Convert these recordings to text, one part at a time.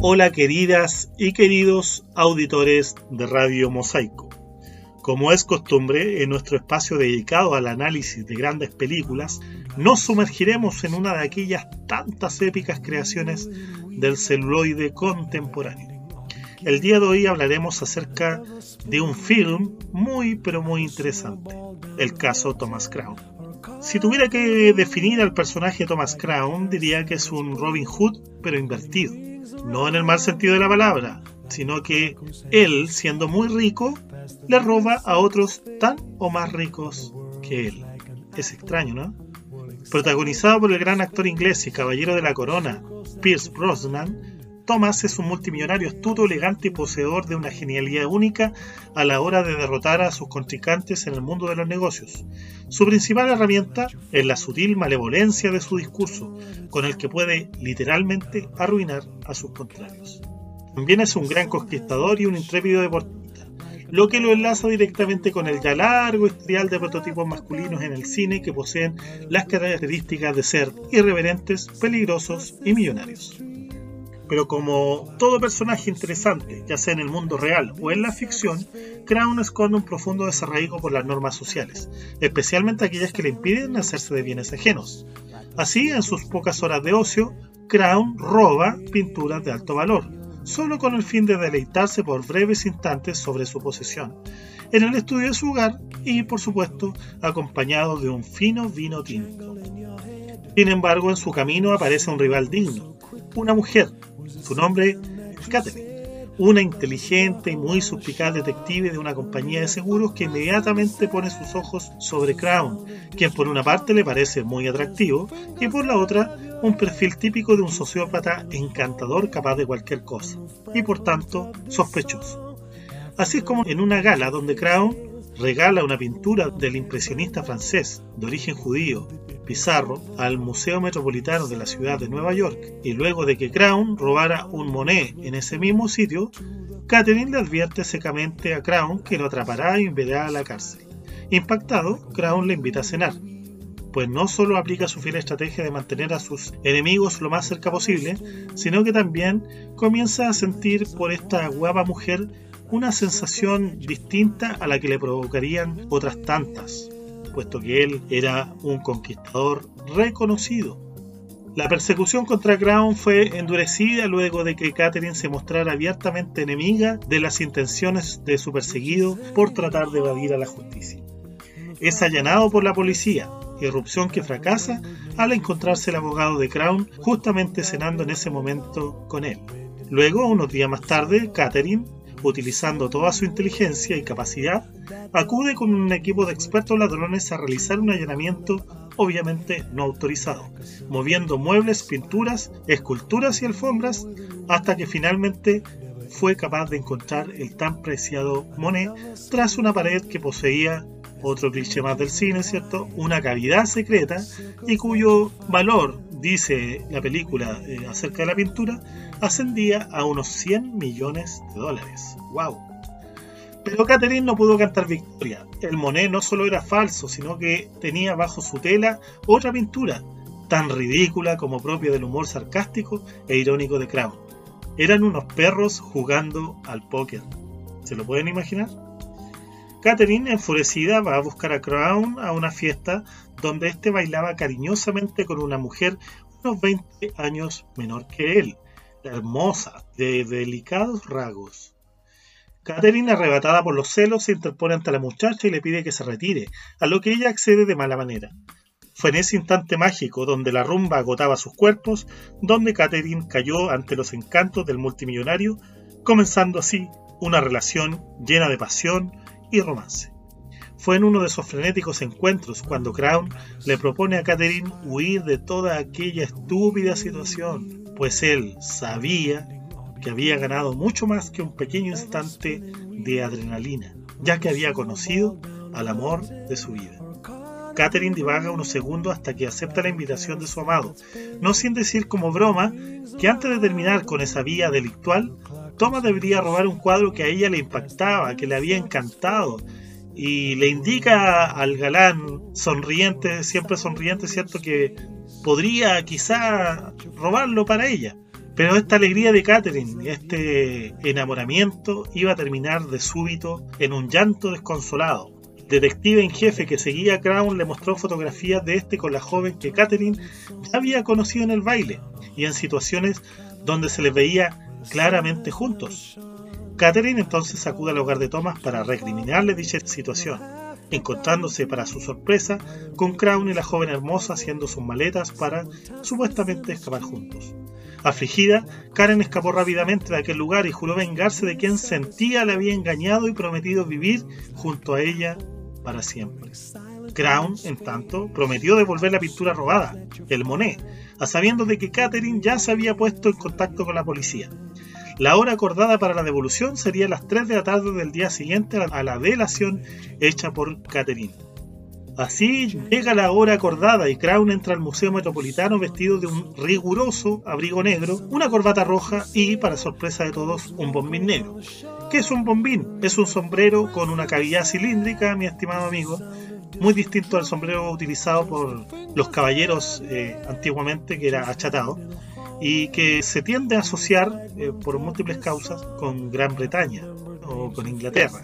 Hola queridas y queridos auditores de Radio Mosaico. Como es costumbre, en nuestro espacio dedicado al análisis de grandes películas, nos sumergiremos en una de aquellas tantas épicas creaciones del celuloide contemporáneo. El día de hoy hablaremos acerca de un film muy pero muy interesante, el caso Thomas Crown. Si tuviera que definir al personaje Thomas Crown, diría que es un Robin Hood pero invertido. No en el mal sentido de la palabra, sino que él, siendo muy rico, le roba a otros tan o más ricos que él. Es extraño, ¿no? Protagonizado por el gran actor inglés y caballero de la corona, Pierce Brosnan, Thomas es un multimillonario astuto, elegante y poseedor de una genialidad única a la hora de derrotar a sus contrincantes en el mundo de los negocios. Su principal herramienta es la sutil malevolencia de su discurso, con el que puede literalmente arruinar a sus contrarios. También es un gran conquistador y un intrépido deportista, lo que lo enlaza directamente con el ya largo historial de prototipos masculinos en el cine que poseen las características de ser irreverentes, peligrosos y millonarios. Pero como todo personaje interesante, ya sea en el mundo real o en la ficción, Crown esconde un profundo desarraigo por las normas sociales, especialmente aquellas que le impiden hacerse de bienes ajenos. Así, en sus pocas horas de ocio, Crown roba pinturas de alto valor, solo con el fin de deleitarse por breves instantes sobre su posesión, en el estudio de su hogar y, por supuesto, acompañado de un fino vino tinto. Sin embargo, en su camino aparece un rival digno, una mujer, su nombre es una inteligente y muy suspicaz detective de una compañía de seguros que inmediatamente pone sus ojos sobre Crown, quien por una parte le parece muy atractivo y por la otra un perfil típico de un sociópata encantador capaz de cualquier cosa, y por tanto sospechoso. Así es como en una gala donde Crown regala una pintura del impresionista francés de origen judío Pizarro al Museo Metropolitano de la ciudad de Nueva York y luego de que Crown robara un Monet en ese mismo sitio, Catherine le advierte secamente a Crown que lo atrapará y enviará a la cárcel. Impactado, Crown le invita a cenar, pues no solo aplica su fiel estrategia de mantener a sus enemigos lo más cerca posible, sino que también comienza a sentir por esta guapa mujer una sensación distinta a la que le provocarían otras tantas, puesto que él era un conquistador reconocido. La persecución contra Crown fue endurecida luego de que Catherine se mostrara abiertamente enemiga de las intenciones de su perseguido por tratar de evadir a la justicia. Es allanado por la policía, irrupción que fracasa al encontrarse el abogado de Crown justamente cenando en ese momento con él. Luego, unos días más tarde, Catherine utilizando toda su inteligencia y capacidad, acude con un equipo de expertos ladrones a realizar un allanamiento obviamente no autorizado, moviendo muebles, pinturas, esculturas y alfombras hasta que finalmente fue capaz de encontrar el tan preciado Monet tras una pared que poseía otro cliché más del cine, ¿cierto? Una cavidad secreta y cuyo valor, dice la película eh, acerca de la pintura, ascendía a unos 100 millones de dólares. ¡Wow! Pero Catherine no pudo cantar victoria. El Monet no solo era falso, sino que tenía bajo su tela otra pintura, tan ridícula como propia del humor sarcástico e irónico de Crown. Eran unos perros jugando al póker. ¿Se lo pueden imaginar? Catherine, enfurecida, va a buscar a Crown a una fiesta donde éste bailaba cariñosamente con una mujer unos 20 años menor que él, hermosa, de delicados rasgos. Catherine, arrebatada por los celos, se interpone ante la muchacha y le pide que se retire, a lo que ella accede de mala manera. Fue en ese instante mágico donde la rumba agotaba sus cuerpos, donde Catherine cayó ante los encantos del multimillonario, comenzando así una relación llena de pasión y romance. Fue en uno de esos frenéticos encuentros cuando Crown le propone a Catherine huir de toda aquella estúpida situación, pues él sabía que había ganado mucho más que un pequeño instante de adrenalina, ya que había conocido al amor de su vida. Catherine divaga unos segundos hasta que acepta la invitación de su amado, no sin decir como broma que antes de terminar con esa vía delictual, Thomas debería robar un cuadro que a ella le impactaba, que le había encantado, y le indica al galán sonriente, siempre sonriente, ¿cierto? Que podría quizá robarlo para ella. Pero esta alegría de Catherine, este enamoramiento, iba a terminar de súbito en un llanto desconsolado. Detective en jefe que seguía a Crown le mostró fotografías de este con la joven que Catherine ya había conocido en el baile y en situaciones donde se les veía claramente juntos. Catherine entonces acude al hogar de Thomas para recriminarle dicha situación, encontrándose para su sorpresa con Crown y la joven hermosa haciendo sus maletas para supuestamente escapar juntos. Afligida, Karen escapó rápidamente de aquel lugar y juró vengarse de quien sentía le había engañado y prometido vivir junto a ella para siempre. Crown, en tanto, prometió devolver la pintura robada, el Monet, a sabiendo de que Catherine ya se había puesto en contacto con la policía. La hora acordada para la devolución sería las 3 de la tarde del día siguiente a la delación hecha por Catherine. Así llega la hora acordada y Crown entra al Museo Metropolitano vestido de un riguroso abrigo negro, una corbata roja y, para sorpresa de todos, un bombín negro. ¿Qué es un bombín? Es un sombrero con una cavidad cilíndrica, mi estimado amigo, muy distinto al sombrero utilizado por los caballeros eh, antiguamente, que era achatado y que se tiende a asociar eh, por múltiples causas con Gran Bretaña o con Inglaterra.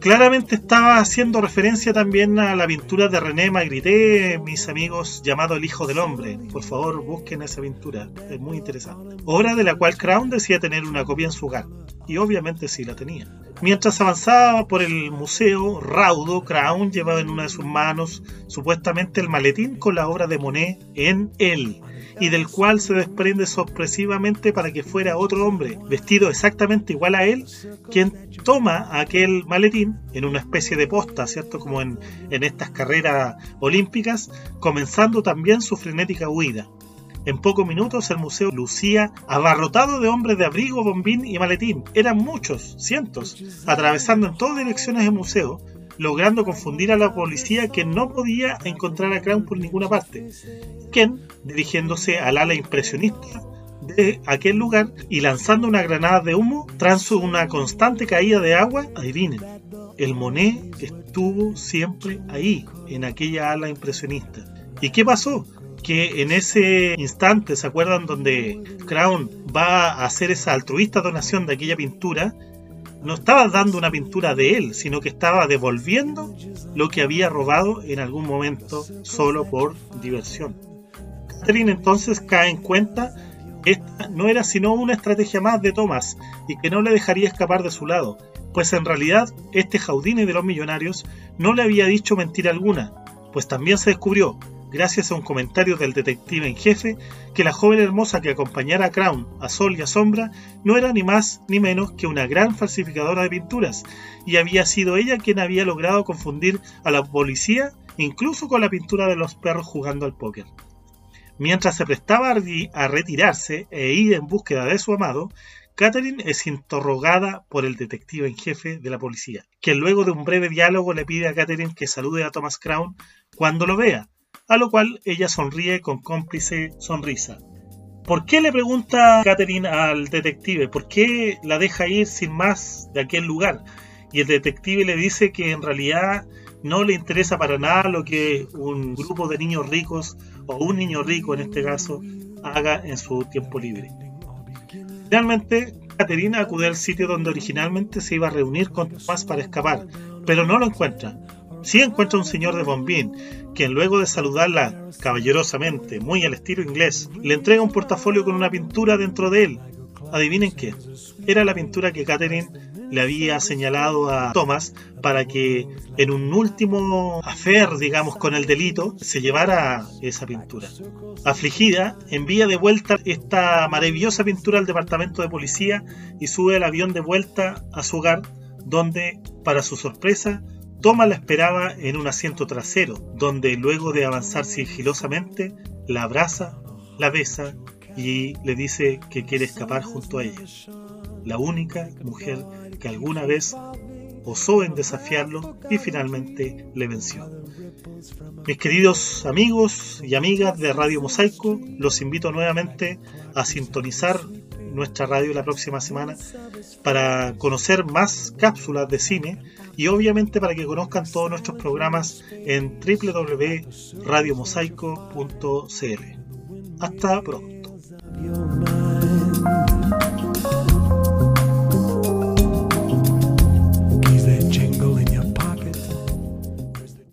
Claramente estaba haciendo referencia también a la pintura de René Magritte, mis amigos, llamado El Hijo del Hombre. Por favor, busquen esa pintura, es muy interesante. Obra de la cual Crown decía tener una copia en su hogar, y obviamente sí la tenía. Mientras avanzaba por el museo, raudo, Crown llevaba en una de sus manos supuestamente el maletín con la obra de Monet en él y del cual se desprende sorpresivamente para que fuera otro hombre, vestido exactamente igual a él, quien toma aquel maletín en una especie de posta, ¿cierto? Como en, en estas carreras olímpicas, comenzando también su frenética huida. En pocos minutos el museo lucía abarrotado de hombres de abrigo, bombín y maletín. Eran muchos, cientos, atravesando en todas direcciones el museo, logrando confundir a la policía que no podía encontrar a Crown por ninguna parte. Ken, dirigiéndose al ala impresionista de aquel lugar y lanzando una granada de humo tras una constante caída de agua, adivinen, el Monet estuvo siempre ahí, en aquella ala impresionista. ¿Y qué pasó? Que en ese instante, ¿se acuerdan? Donde Crown va a hacer esa altruista donación de aquella pintura, no estaba dando una pintura de él, sino que estaba devolviendo lo que había robado en algún momento solo por diversión. Catherine entonces cae en cuenta que esta no era sino una estrategia más de Thomas y que no le dejaría escapar de su lado, pues en realidad este Jaudine de los millonarios no le había dicho mentira alguna, pues también se descubrió gracias a un comentario del detective en jefe, que la joven hermosa que acompañara a Crown a sol y a sombra no era ni más ni menos que una gran falsificadora de pinturas, y había sido ella quien había logrado confundir a la policía incluso con la pintura de los perros jugando al póker. Mientras se prestaba a retirarse e ir en búsqueda de su amado, Catherine es interrogada por el detective en jefe de la policía, quien luego de un breve diálogo le pide a Catherine que salude a Thomas Crown cuando lo vea, a lo cual ella sonríe con cómplice sonrisa. ¿Por qué le pregunta Catherine al detective? ¿Por qué la deja ir sin más de aquel lugar? Y el detective le dice que en realidad no le interesa para nada lo que un grupo de niños ricos, o un niño rico en este caso, haga en su tiempo libre. Finalmente, Catherine acude al sitio donde originalmente se iba a reunir con Tomás para escapar, pero no lo encuentra. Sí encuentra un señor de Bombín, quien luego de saludarla caballerosamente, muy al estilo inglés, le entrega un portafolio con una pintura dentro de él. Adivinen qué, era la pintura que Catherine le había señalado a Thomas para que en un último afer, digamos, con el delito, se llevara esa pintura. Afligida, envía de vuelta esta maravillosa pintura al departamento de policía y sube el avión de vuelta a su hogar, donde, para su sorpresa, Thomas la esperaba en un asiento trasero, donde luego de avanzar sigilosamente, la abraza, la besa y le dice que quiere escapar junto a ella. La única mujer que alguna vez osó en desafiarlo y finalmente le venció. Mis queridos amigos y amigas de Radio Mosaico, los invito nuevamente a sintonizar nuestra radio la próxima semana para conocer más cápsulas de cine y obviamente para que conozcan todos nuestros programas en www.radiomosaico.cl. Hasta pronto.